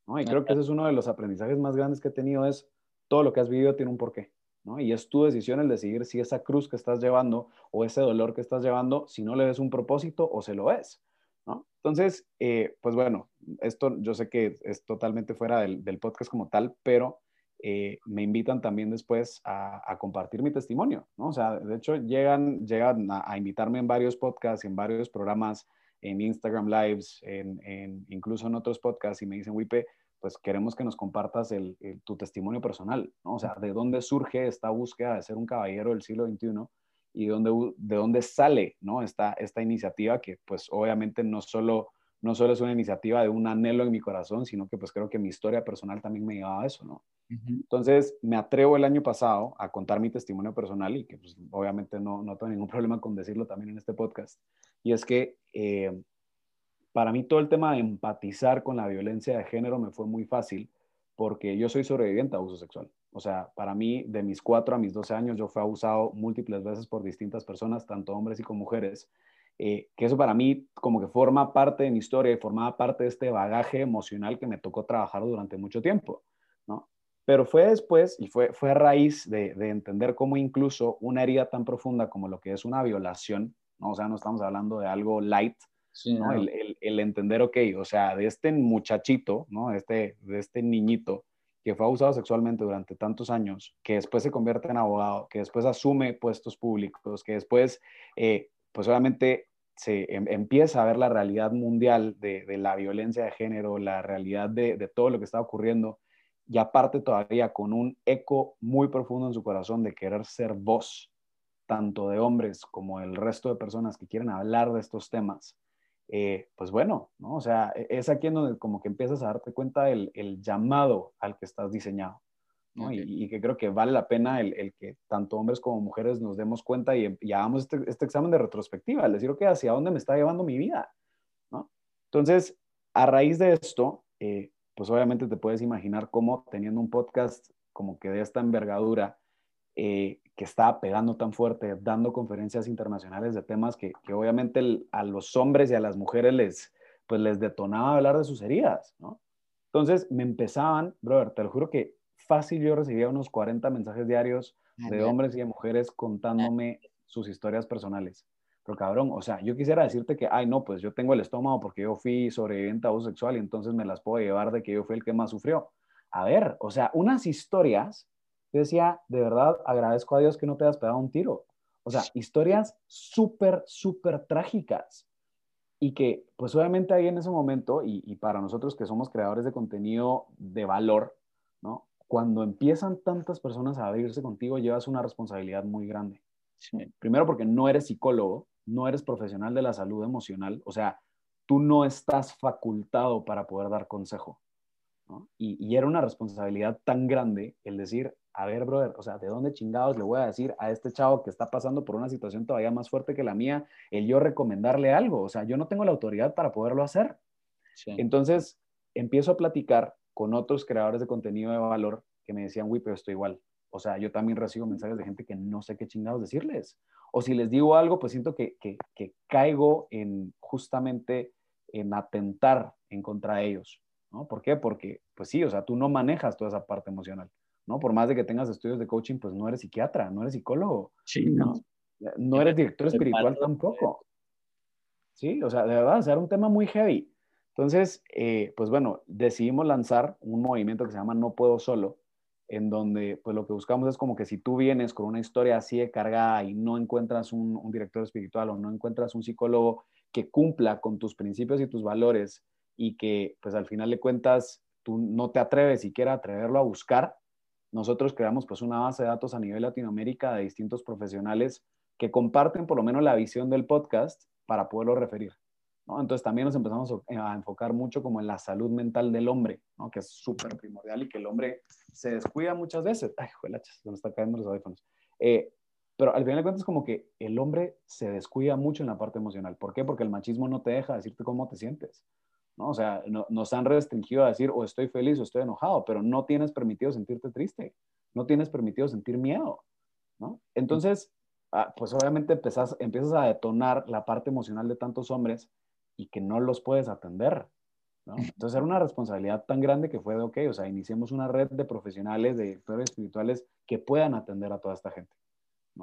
¿no? Y creo que ese es uno de los aprendizajes más grandes que he tenido, es todo lo que has vivido tiene un porqué. Y es tu decisión el decidir si esa cruz que estás llevando o ese dolor que estás llevando, si no le ves un propósito o se lo ves. Entonces, eh, pues bueno, esto yo sé que es totalmente fuera del, podcast como tal, pero eh, me invitan también después a, compartir mi testimonio, ¿no? O sea, de hecho llegan, llegan a, invitarme en varios podcasts, en varios programas, en Instagram Lives, en, incluso en otros podcasts y me dicen, Wipe, pues queremos que nos compartas el, tu testimonio personal, ¿no? O sea, de dónde surge esta búsqueda de ser un caballero del siglo XXI y dónde, de dónde sale, ¿no? Esta, esta iniciativa que pues obviamente no solo, no solo es una iniciativa de un anhelo en mi corazón, sino que pues creo que mi historia personal también me llevaba a eso, ¿no? Entonces me atrevo el año pasado a contar mi testimonio personal y que pues obviamente no, no tengo ningún problema con decirlo también en este podcast. Y es que eh, para mí todo el tema de empatizar con la violencia de género me fue muy fácil porque yo soy sobreviviente a abuso sexual. O sea, para mí, de mis 4 a mis 12 años, yo fui abusado múltiples veces por distintas personas, tanto hombres y como mujeres. Eh, que eso para mí como que forma parte de mi historia y formaba parte de este bagaje emocional que me tocó trabajar durante mucho tiempo, ¿no? Pero fue después y fue, fue a raíz de, de entender cómo incluso una herida tan profunda como lo que es una violación, ¿no? o sea, no estamos hablando de algo light, el, entender, ok, o sea, de este muchachito, ¿no? Este, de este niñito que fue abusado sexualmente durante tantos años, que después se convierte en abogado, que después asume puestos públicos, que después, eh, pues obviamente se em, empieza a ver la realidad mundial de, la violencia de género, la realidad de, de, todo lo que está ocurriendo, y aparte todavía con un eco muy profundo en su corazón de querer ser voz, tanto de hombres como el resto de personas que quieren hablar de estos temas, eh, pues bueno, ¿no? O sea, e, es aquí en donde como que empiezas a darte cuenta del el llamado al que estás diseñado, ¿no? Y, que creo que vale la pena el, el, que tanto hombres como mujeres nos demos cuenta y, y hagamos este, este, examen de retrospectiva, el decir, ok, ¿hacia dónde me está llevando mi vida? ¿no? Entonces, a raíz de esto, eh, pues obviamente te puedes imaginar cómo teniendo un podcast como que de esta envergadura, eh, que estaba pegando tan fuerte, dando conferencias internacionales de temas que, que obviamente a los hombres y a las mujeres les, pues les detonaba hablar de sus heridas, ¿no? Entonces me empezaban, brother, te lo juro que fácil yo recibía unos 40 mensajes diarios de hombres y de mujeres contándome sus historias personales. Pero cabrón, o sea, yo quisiera decirte que, ay, no, pues yo tengo el estómago porque yo fui sobreviviente a abuso sexual y entonces me las puedo llevar de que yo fui el que más sufrió. A ver, o sea, unas historias yo decía, de verdad, agradezco a Dios que no te hayas pegado un tiro. O sea, historias súper, súper trágicas. Y que, pues obviamente ahí en ese momento, y, para nosotros que somos creadores de contenido de valor, ¿no? Cuando empiezan tantas personas a abrirse contigo, llevas una responsabilidad muy grande. Primero porque no eres psicólogo, no eres profesional de la salud emocional, o sea, tú no estás facultado para poder dar consejo. Y, era una responsabilidad tan grande el decir, a ver, brother, o sea, ¿de dónde chingados le voy a decir a este chavo que está pasando por una situación todavía más fuerte que la mía, el yo recomendarle algo? O sea, yo no tengo la autoridad para poderlo hacer. Entonces, empiezo a platicar con otros creadores de contenido de valor que me decían, uy, pero estoy igual. O sea, yo también recibo mensajes de gente que no sé qué chingados decirles. O si les digo algo, pues siento que, que, que caigo en justamente en atentar en contra de ellos. ¿no? ¿Por qué? Porque, pues sí, o sea, tú no manejas toda esa parte emocional, ¿no? Por más de que tengas estudios de coaching, pues no eres psiquiatra, no eres psicólogo. Sí, no. No, eres director espiritual tampoco. Sí, o sea, de verdad, o sea, era un tema muy heavy. Entonces, eh, pues bueno, decidimos lanzar un movimiento que se llama No Puedo Solo, en donde pues lo que buscamos es como que si tú vienes con una historia así de cargada y no encuentras un, un director espiritual o no encuentras un psicólogo que cumpla con tus principios y tus valores y que pues al final de cuentas tú no te atreves siquiera a atreverlo a buscar, nosotros creamos pues una base de datos a nivel Latinoamérica de distintos profesionales que comparten por lo menos la visión del podcast para poderlo referir. ¿no? Entonces también nos empezamos a enfocar mucho como en la salud mental del hombre, ¿no? que es súper primordial y que el hombre se descuida muchas veces. Ay, juelachas, se me están cayendo los audífonos. Eh, pero al final de cuentas como que el hombre se descuida mucho en la parte emocional. ¿Por qué? Porque el machismo no te deja decirte cómo te sientes. ¿No? O sea, nos han restringido a decir o estoy feliz o estoy enojado, pero no tienes permitido sentirte triste, no tienes permitido sentir miedo, ¿no? Entonces, ah, pues obviamente empezás, empiezas a detonar la parte emocional de tantos hombres y que no los puedes atender, ¿no? Entonces era una responsabilidad tan grande que fue de, ok, o sea, iniciemos una red de profesionales, de directores espirituales que puedan atender a toda esta gente.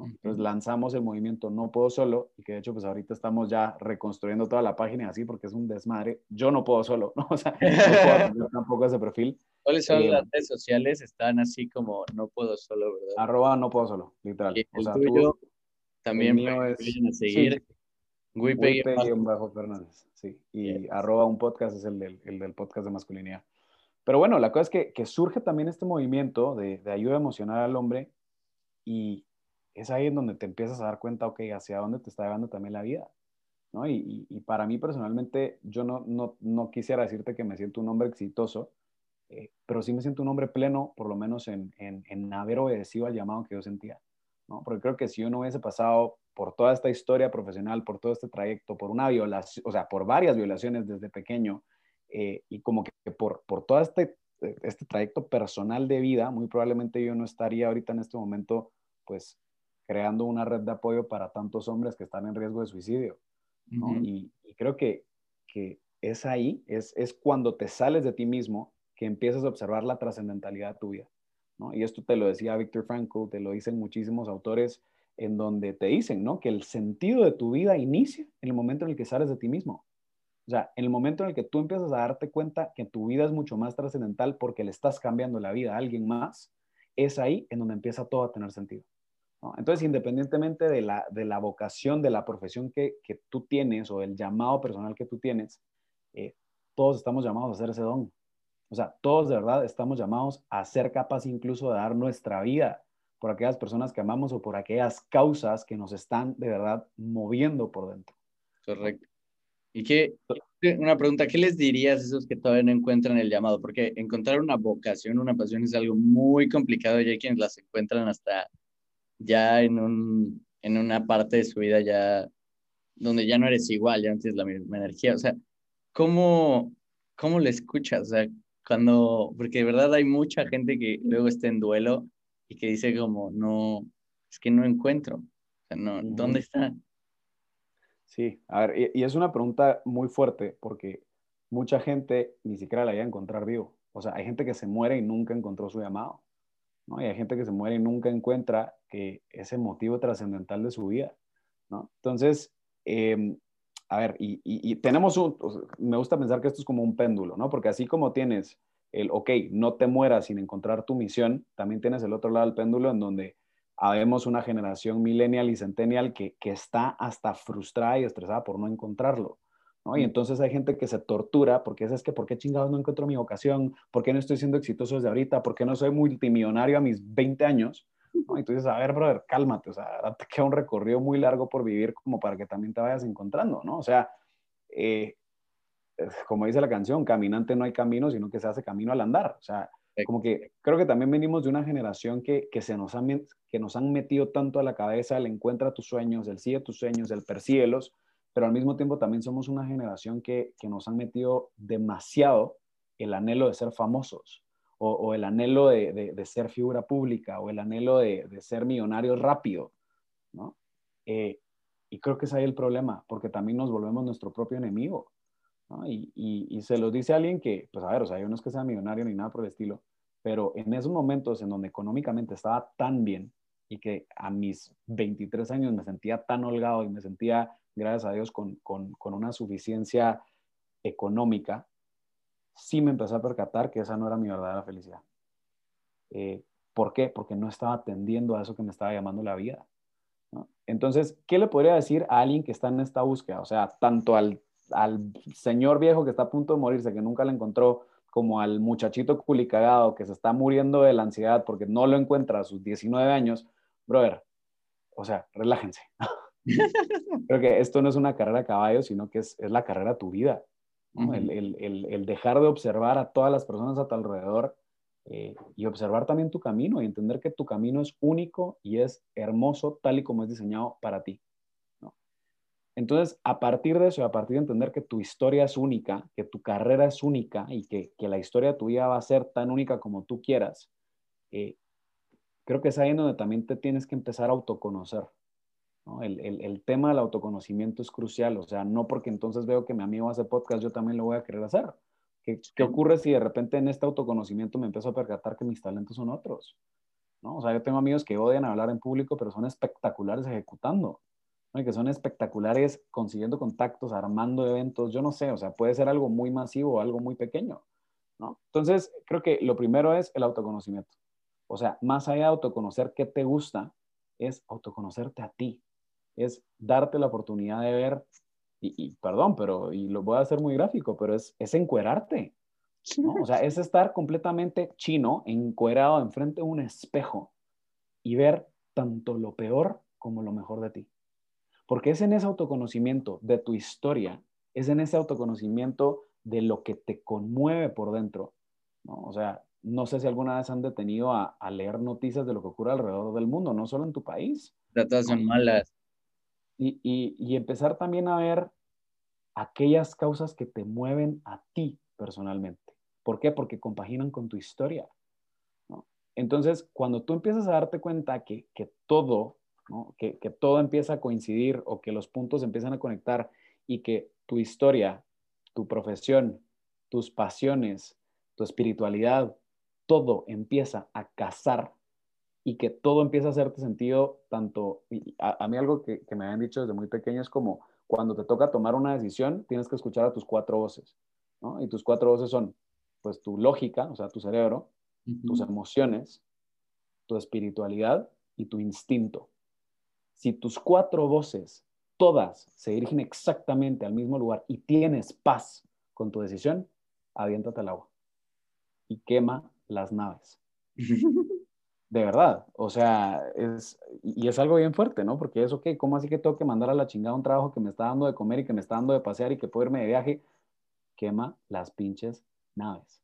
Entonces lanzamos el movimiento No Puedo Solo y que de hecho pues ahorita estamos ya reconstruyendo toda la página así porque es un desmadre. Yo no puedo solo, ¿no? O sea, no puedo tampoco ese perfil. ¿Cuáles son eh, las redes sociales? Están así como No Puedo Solo, ¿verdad? Arroba No Puedo Solo, literal. el o sea, tuyo también mío es, seguir. Sí. bajo Fernández, sí. Y arroba un podcast es el del, el del podcast de masculinidad. Pero bueno, la cosa es que, que surge también este movimiento de, de ayuda emocional al hombre y, es ahí en donde te empiezas a dar cuenta, ok, hacia dónde te está llevando también la vida. ¿no? Y, y, para mí personalmente, yo no, no, no, quisiera decirte que me siento un hombre exitoso, eh, pero sí me siento un hombre pleno, por lo menos en, en, en, haber obedecido al llamado que yo sentía. ¿no? Porque creo que si yo no hubiese pasado por toda esta historia profesional, por todo este trayecto, por una violación, o sea, por varias violaciones desde pequeño, eh, y como que por, por todo este, este trayecto personal de vida, muy probablemente yo no estaría ahorita en este momento, pues, creando una red de apoyo para tantos hombres que están en riesgo de suicidio. y, creo que, que es ahí, es, es, cuando te sales de ti mismo que empiezas a observar la trascendentalidad de tu vida. ¿no? Y esto te lo decía Víctor Frankl, te lo dicen muchísimos autores en donde te dicen ¿no? que el sentido de tu vida inicia en el momento en el que sales de ti mismo. O sea, en el momento en el que tú empiezas a darte cuenta que tu vida es mucho más trascendental porque le estás cambiando la vida a alguien más, es ahí en donde empieza todo a tener sentido. Entonces, independientemente de la, de la vocación, de la profesión que, que, tú tienes o el llamado personal que tú tienes, eh, todos estamos llamados a hacer ese don. O sea, todos de verdad estamos llamados a ser capaces incluso de dar nuestra vida por aquellas personas que amamos o por aquellas causas que nos están de verdad moviendo por dentro. Correcto. Y qué, una pregunta, ¿qué les dirías a esos que todavía no encuentran el llamado? Porque encontrar una vocación, una pasión es algo muy complicado y hay quienes las encuentran hasta ya en, un, en una parte de su vida ya donde ya no eres igual, ya no tienes la misma energía. O sea, ¿cómo, cómo le escuchas? O sea, cuando, porque de verdad hay mucha gente que luego está en duelo y que dice como, no, es que no encuentro. O sea, no, ¿dónde está? Sí, a ver, y, es una pregunta muy fuerte porque mucha gente ni siquiera la iba a encontrar vivo. O sea, hay gente que se muere y nunca encontró su llamado. ¿No? Y hay gente que se muere y nunca encuentra ese motivo trascendental de su vida, ¿no? Entonces, em, a ver, y, tenemos un, me gusta pensar que esto es como un péndulo, ¿no? Porque así como tienes el, ok, no te mueras sin encontrar tu misión, también tienes el otro lado del péndulo en donde habemos una generación millennial y centennial que, que está hasta frustrada y estresada por no encontrarlo. Y entonces hay gente que se tortura porque es, es que, ¿por qué chingados no encuentro mi vocación? ¿Por qué no estoy siendo exitoso desde ahorita? ¿Por qué no soy multimillonario a mis 20 años? ¿no? Y tú dices, a ver, brother, cálmate, o sea, te queda un recorrido muy largo por vivir como para que también te vayas encontrando, ¿no? O sea, eh, como dice la canción, caminante no hay camino, sino que se hace camino al andar. O sea, como que creo que también venimos de una generación que, que se nos han, que nos han metido tanto a la cabeza el encuentra tus sueños, el sigue tus sueños, el persíguelos, pero al mismo tiempo también somos una generación que, que nos han metido demasiado el anhelo de ser famosos o, el anhelo de, de, ser figura pública o el anhelo de, de ser millonario rápido, ¿no? Eh, y creo que es ahí el problema, porque también nos volvemos nuestro propio enemigo. Y, y, se lo dice alguien que, pues a ver, o sea, yo no es que sea millonario ni nada por el estilo, pero en esos momentos en donde económicamente estaba tan bien y que a mis 23 años me sentía tan holgado y me sentía, gracias a Dios, con, con, con una suficiencia económica, sí me empecé a percatar que esa no era mi verdadera felicidad. Eh, ¿Por qué? Porque no estaba atendiendo a eso que me estaba llamando la vida. Entonces, ¿qué le podría decir a alguien que está en esta búsqueda? O sea, tanto al al señor viejo que está a punto de morirse, que nunca lo encontró, como al muchachito culicagado que se está muriendo de la ansiedad porque no lo encuentra a sus 19 años, brother, o sea, relájense. Creo que esto no es una carrera a caballo, sino que es, la carrera a tu vida. el, dejar de observar a todas las personas a tu alrededor eh, y observar también tu camino y entender que tu camino es único y es hermoso tal y como es diseñado para ti. Entonces, a partir de eso, a partir de entender que tu historia es única, que tu carrera es única y que, la historia de tu vida va a ser tan única como tú quieras, eh, creo que es ahí en donde también te tienes que empezar a autoconocer. El, tema del autoconocimiento es crucial, o sea, no porque entonces veo que mi amigo hace podcast, yo también lo voy a querer hacer. ¿Qué, qué ocurre si de repente en este autoconocimiento me empiezo a percatar que mis talentos son otros? ¿no? O sea, yo tengo amigos que odian hablar en público, pero son espectaculares ejecutando que son espectaculares consiguiendo contactos, armando eventos, yo no sé, o sea, puede ser algo muy masivo o algo muy pequeño, ¿no? Entonces, creo que lo primero es el autoconocimiento. O sea, más allá de autoconocer qué te gusta, es autoconocerte a ti, es darte la oportunidad de ver, y, perdón, pero, y lo voy a hacer muy gráfico, pero es, es encuerarte, ¿no? O sea, es estar completamente chino, encuerado enfrente de un espejo y ver tanto lo peor como lo mejor de ti. Porque es en ese autoconocimiento de tu historia, es en ese autoconocimiento de lo que te conmueve por dentro. ¿no? O sea, no sé si alguna vez han detenido a, leer noticias de lo que ocurre alrededor del mundo, no solo en tu país. Todas son malas. Y, empezar también a ver aquellas causas que te mueven a ti personalmente. ¿Por qué? Porque compaginan con tu historia. Entonces, cuando tú empiezas a darte cuenta que, que todo que, todo empieza a coincidir o que los puntos empiezan a conectar y que tu historia, tu profesión, tus pasiones, tu espiritualidad, todo empieza a casar y que todo empieza a hacerte sentido tanto, a, mí algo que, me habían dicho desde muy pequeño es como cuando te toca tomar una decisión, tienes que escuchar a tus cuatro voces, Y tus cuatro voces son, pues, tu lógica, o sea, tu cerebro, tus emociones, tu espiritualidad y tu instinto. Si tus cuatro voces, todas se dirigen exactamente al mismo lugar y tienes paz con tu decisión, aviéntate al agua y quema las naves. De verdad, o sea, es, y es algo bien fuerte, ¿no? Porque es, ok, ¿cómo así que tengo que mandar a la chingada un trabajo que me está dando de comer y que me está dando de pasear y que puedo irme de viaje? Quema las pinches naves.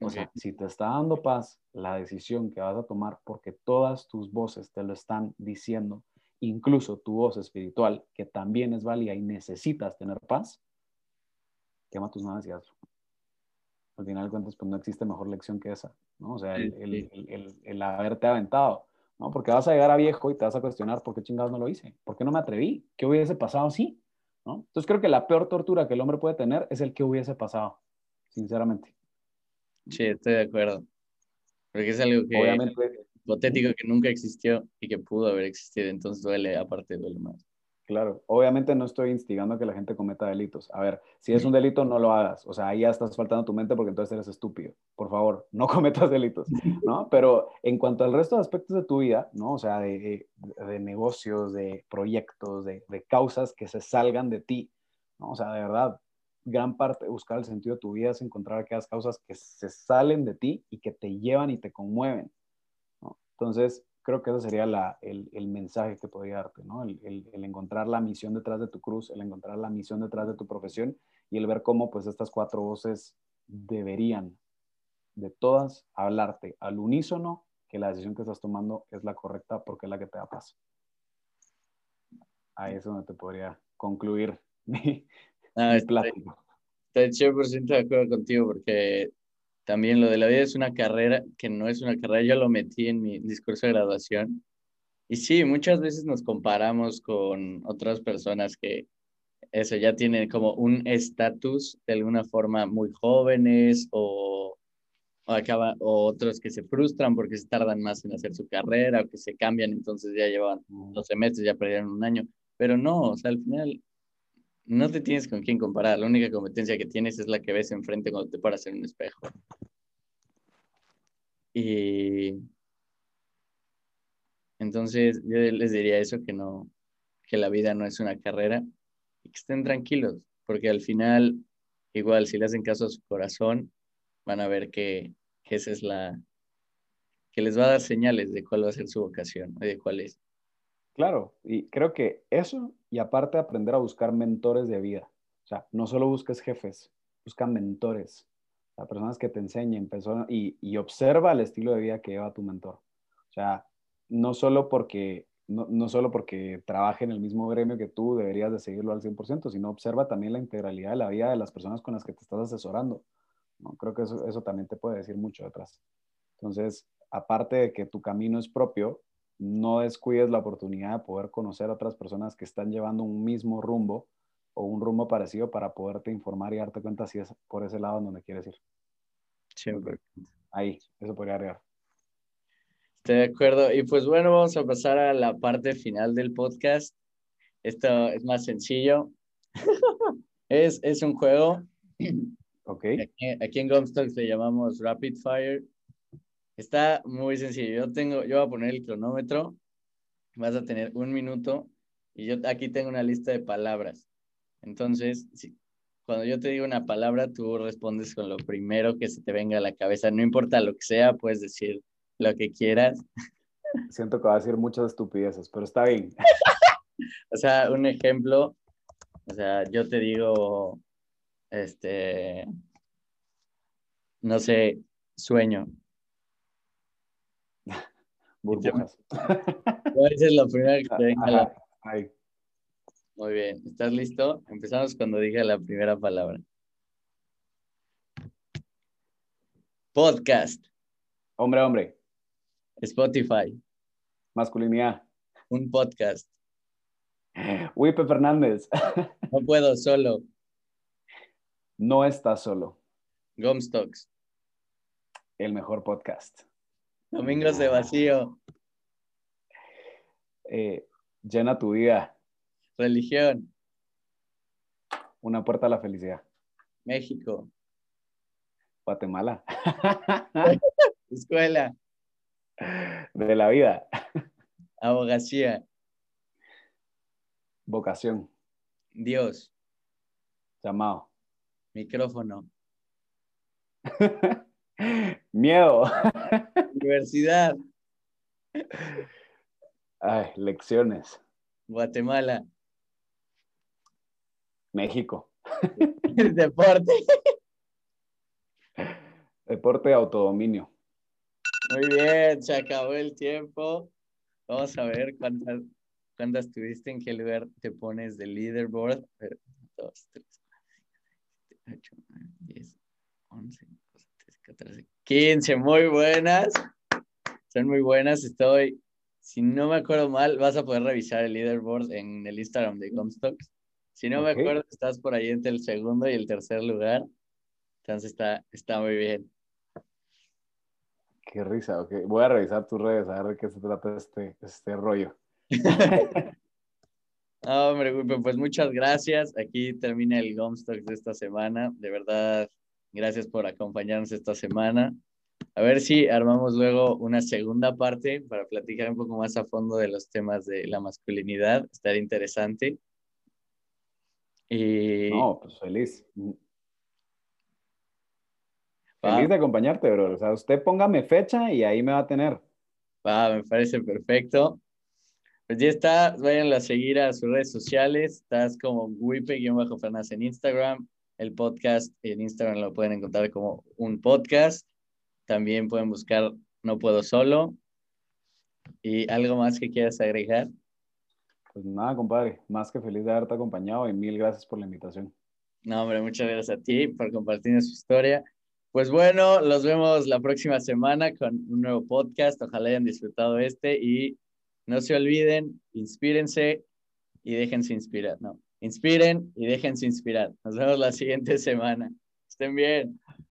O sea, si te está dando paz la decisión que vas a tomar porque todas tus voces te lo están diciendo, incluso tu voz espiritual, que también es válida y necesitas tener paz, quema tus manos y hazlo. Al final de cuentas, pues no existe mejor lección que esa, ¿no? O sea, el, haberte aventado, ¿no? Porque vas a llegar a viejo y te vas a cuestionar por qué chingados no lo hice, por qué no me atreví, qué hubiese pasado así, ¿no? Entonces creo que la peor tortura que el hombre puede tener es el que hubiese pasado, sinceramente. Sí, estoy de acuerdo. Porque es algo que... Obviamente, hipotético que nunca existió y que pudo haber existido, entonces duele, aparte duele más. Claro, obviamente no estoy instigando a que la gente cometa delitos. A ver, si es un delito, no lo hagas. O sea, ahí ya estás faltando tu mente porque entonces eres estúpido. Por favor, no cometas delitos, ¿no? Pero en cuanto al resto de aspectos de tu vida, ¿no? O sea, de, de negocios, de proyectos, de, de, causas que se salgan de ti, ¿no? O sea, de verdad, gran parte de buscar el sentido de tu vida es encontrar aquellas causas que se salen de ti y que te llevan y te conmueven. Entonces, creo que ese sería la, el, el, mensaje que podría darte, ¿no? El, el, el, encontrar la misión detrás de tu cruz, el encontrar la misión detrás de tu profesión y el ver cómo pues estas cuatro voces deberían de todas hablarte al unísono que la decisión que estás tomando es la correcta porque es la que te da paz. Ahí es donde te podría concluir mi, ah, mi plática. Estoy 100% de acuerdo contigo porque también lo de la vida es una carrera que no es una carrera, yo lo metí en mi discurso de graduación. Y sí, muchas veces nos comparamos con otras personas que eso ya tienen como un estatus de alguna forma muy jóvenes o, o, acaba, o otros que se frustran porque se tardan más en hacer su carrera o que se cambian, entonces ya llevan 12 meses, ya perdieron un año. Pero no, o sea, al final no te tienes con quién comparar. La única competencia que tienes es la que ves enfrente cuando te paras en un espejo. Y entonces yo les diría eso, que no, que la vida no es una carrera y que estén tranquilos, porque al final, igual si le hacen caso a su corazón, van a ver que, que esa es la, que les va a dar señales de cuál va a ser su vocación y de cuál es. Claro, y creo que eso, y aparte aprender a buscar mentores de vida. O sea, no solo busques jefes, busca mentores, o personas que te enseñen, personas, y, y, observa el estilo de vida que lleva tu mentor. O sea, no solo porque, no, no solo porque trabaje en el mismo gremio que tú, deberías de seguirlo al 100%, sino observa también la integralidad de la vida de las personas con las que te estás asesorando. ¿no? Creo que eso, eso también te puede decir mucho detrás. Entonces, aparte de que tu camino es propio, no descuides la oportunidad de poder conocer a otras personas que están llevando un mismo rumbo o un rumbo parecido para poderte informar y darte cuenta si es por ese lado en donde quieres ir. Siempre. Ahí, eso podría agregar. Estoy de acuerdo. Y pues bueno, vamos a pasar a la parte final del podcast. Esto es más sencillo. es, es un juego. Ok. Aquí, aquí en Gomstock le llamamos Rapid Fire. Está muy sencillo. Yo tengo, yo voy a poner el cronómetro. Vas a tener un minuto y yo aquí tengo una lista de palabras. Entonces, si, cuando yo te digo una palabra, tú respondes con lo primero que se te venga a la cabeza. No importa lo que sea, puedes decir lo que quieras. Siento que va a decir muchas estupideces, pero está bien. o sea, un ejemplo. O sea, yo te digo, este, no sé, sueño. Burbujas. Esa es la primera que te venga la... Muy bien, ¿estás listo? Empezamos cuando diga la primera palabra. Podcast. Hombre, hombre. Spotify. Masculinidad. Un podcast. Wipe Fernández. No puedo solo. No estás solo. Gomstocks. El mejor podcast. Domingos de vacío. Eh, llena tu vida. Religión. Una puerta a la felicidad. México. Guatemala. Escuela. De la vida. Abogacía. Vocación. Dios. Llamado. Micrófono. Miedo. Universidad. Ay, lecciones. Guatemala. México. Deporte. Deporte de autodominio. Muy bien, se acabó el tiempo. Vamos a ver cuántas, cuántas tuviste, en qué lugar te pones de leaderboard. 2, 3, 4, 8, 9, 10, 11, 12, 13, 14, 15. Muy buenas. Son muy buenas. Estoy, si no me acuerdo mal, vas a poder revisar el leaderboard en el Instagram de Comstocks. Si no okay. me acuerdo, estás por ahí entre el segundo y el tercer lugar. Entonces está, está muy bien. Qué risa, ok. Voy a revisar tus redes a ver de qué se trata este, este rollo. no, hombre, pues muchas gracias. Aquí termina el Gomstock de esta semana. De verdad, gracias por acompañarnos esta semana. A ver si armamos luego una segunda parte para platicar un poco más a fondo de los temas de la masculinidad. Estaría interesante. Y... No, pues feliz. Feliz de acompañarte, bro. O sea, usted póngame fecha y ahí me va a tener. Va, me parece perfecto. Pues ya está, vayan a seguir a sus redes sociales. Estás como wipe-fernández en Instagram. El podcast en Instagram lo pueden encontrar como un podcast. También pueden buscar No Puedo Solo. ¿Y algo más que quieras agregar? Pues nada, compadre, más que feliz de haberte acompañado y mil gracias por la invitación. No, hombre, muchas gracias a ti por compartir su historia. Pues bueno, los vemos la próxima semana con un nuevo podcast. Ojalá hayan disfrutado este y no se olviden, inspírense y déjense inspirar. No, inspiren y déjense inspirar. Nos vemos la siguiente semana. Estén bien.